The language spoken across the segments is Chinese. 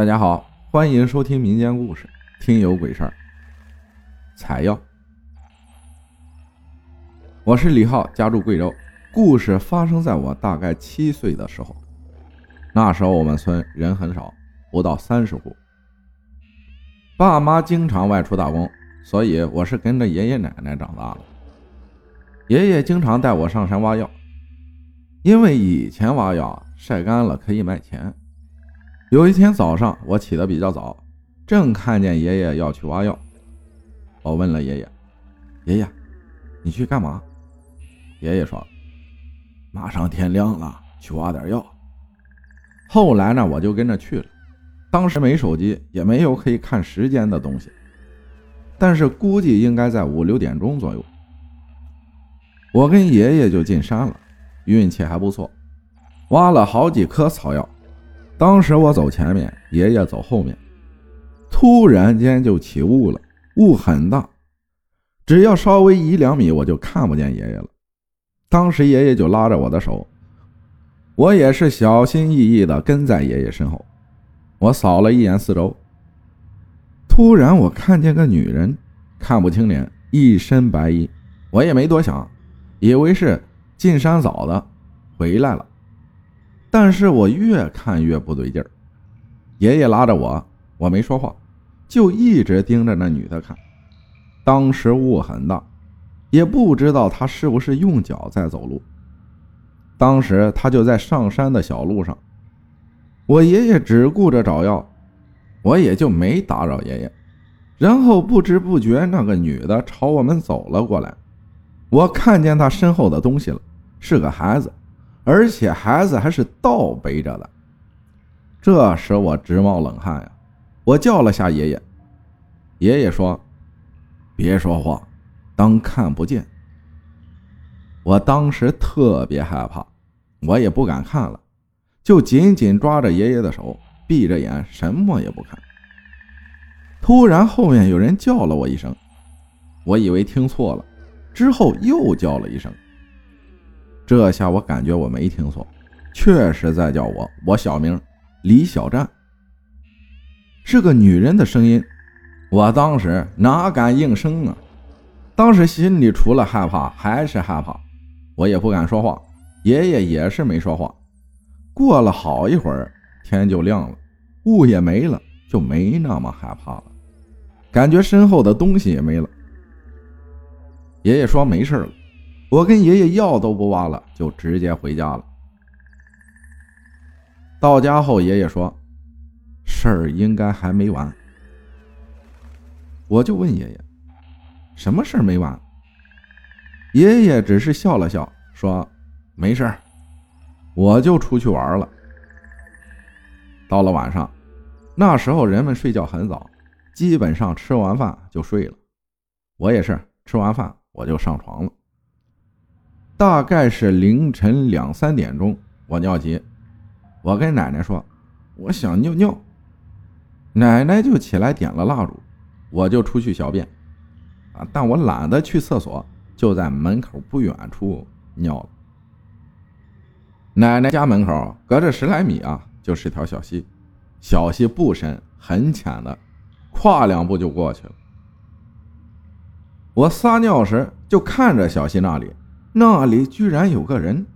大家好，欢迎收听民间故事《听有鬼事儿》。采药，我是李浩，家住贵州。故事发生在我大概七岁的时候，那时候我们村人很少，不到三十户。爸妈经常外出打工，所以我是跟着爷爷奶奶长大的。爷爷经常带我上山挖药，因为以前挖药晒干了可以卖钱。有一天早上，我起得比较早，正看见爷爷要去挖药。我问了爷爷：“爷爷，你去干嘛？”爷爷说：“马上天亮了，去挖点药。”后来呢，我就跟着去了。当时没手机，也没有可以看时间的东西，但是估计应该在五六点钟左右。我跟爷爷就进山了，运气还不错，挖了好几棵草药。当时我走前面，爷爷走后面，突然间就起雾了，雾很大，只要稍微一两米，我就看不见爷爷了。当时爷爷就拉着我的手，我也是小心翼翼的跟在爷爷身后。我扫了一眼四周，突然我看见个女人，看不清脸，一身白衣，我也没多想，以为是进山早的回来了。但是我越看越不对劲儿，爷爷拉着我，我没说话，就一直盯着那女的看。当时雾很大，也不知道她是不是用脚在走路。当时她就在上山的小路上，我爷爷只顾着找药，我也就没打扰爷爷。然后不知不觉，那个女的朝我们走了过来，我看见她身后的东西了，是个孩子。而且孩子还是倒背着的，这时我直冒冷汗呀！我叫了下爷爷，爷爷说：“别说话，当看不见。”我当时特别害怕，我也不敢看了，就紧紧抓着爷爷的手，闭着眼，什么也不看。突然后面有人叫了我一声，我以为听错了，之后又叫了一声。这下我感觉我没听错，确实在叫我。我小名李小战，是个女人的声音。我当时哪敢应声啊？当时心里除了害怕还是害怕，我也不敢说话。爷爷也是没说话。过了好一会儿，天就亮了，雾也没了，就没那么害怕了，感觉身后的东西也没了。爷爷说没事了。我跟爷爷药都不挖了，就直接回家了。到家后，爷爷说：“事儿应该还没完。”我就问爷爷：“什么事儿没完？”爷爷只是笑了笑，说：“没事儿，我就出去玩了。”到了晚上，那时候人们睡觉很早，基本上吃完饭就睡了。我也是吃完饭我就上床了。大概是凌晨两三点钟，我尿急，我跟奶奶说我想尿尿，奶奶就起来点了蜡烛，我就出去小便，啊，但我懒得去厕所，就在门口不远处尿了。奶奶家门口隔着十来米啊，就是条小溪，小溪不深，很浅的，跨两步就过去了。我撒尿时就看着小溪那里。那里居然有个人。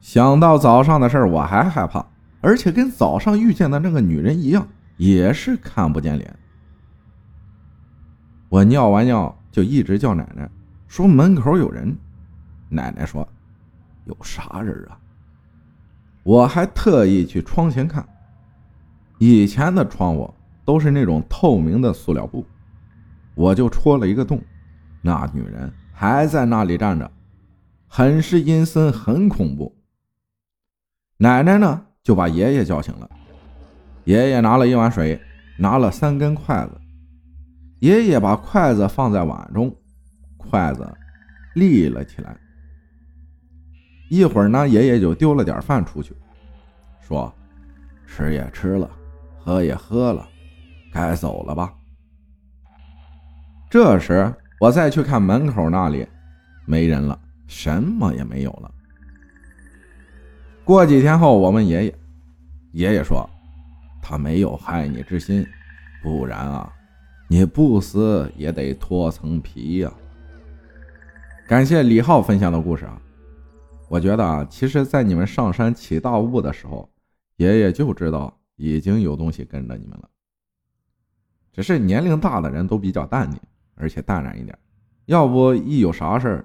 想到早上的事儿，我还害怕，而且跟早上遇见的那个女人一样，也是看不见脸。我尿完尿就一直叫奶奶，说门口有人。奶奶说：“有啥人啊？”我还特意去窗前看，以前的窗户都是那种透明的塑料布，我就戳了一个洞，那女人还在那里站着。很是阴森，很恐怖。奶奶呢，就把爷爷叫醒了。爷爷拿了一碗水，拿了三根筷子。爷爷把筷子放在碗中，筷子立了起来。一会儿呢，爷爷就丢了点饭出去，说：“吃也吃了，喝也喝了，该走了吧。”这时我再去看门口那里，没人了。什么也没有了。过几天后，我问爷爷，爷爷说，他没有害你之心，不然啊，你不死也得脱层皮呀。感谢李浩分享的故事啊，我觉得啊，其实，在你们上山起大雾的时候，爷爷就知道已经有东西跟着你们了，只是年龄大的人都比较淡定，而且淡然一点，要不一有啥事儿，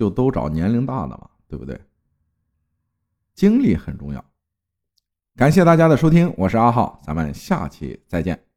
就都找年龄大的嘛，对不对？经历很重要。感谢大家的收听，我是阿浩，咱们下期再见。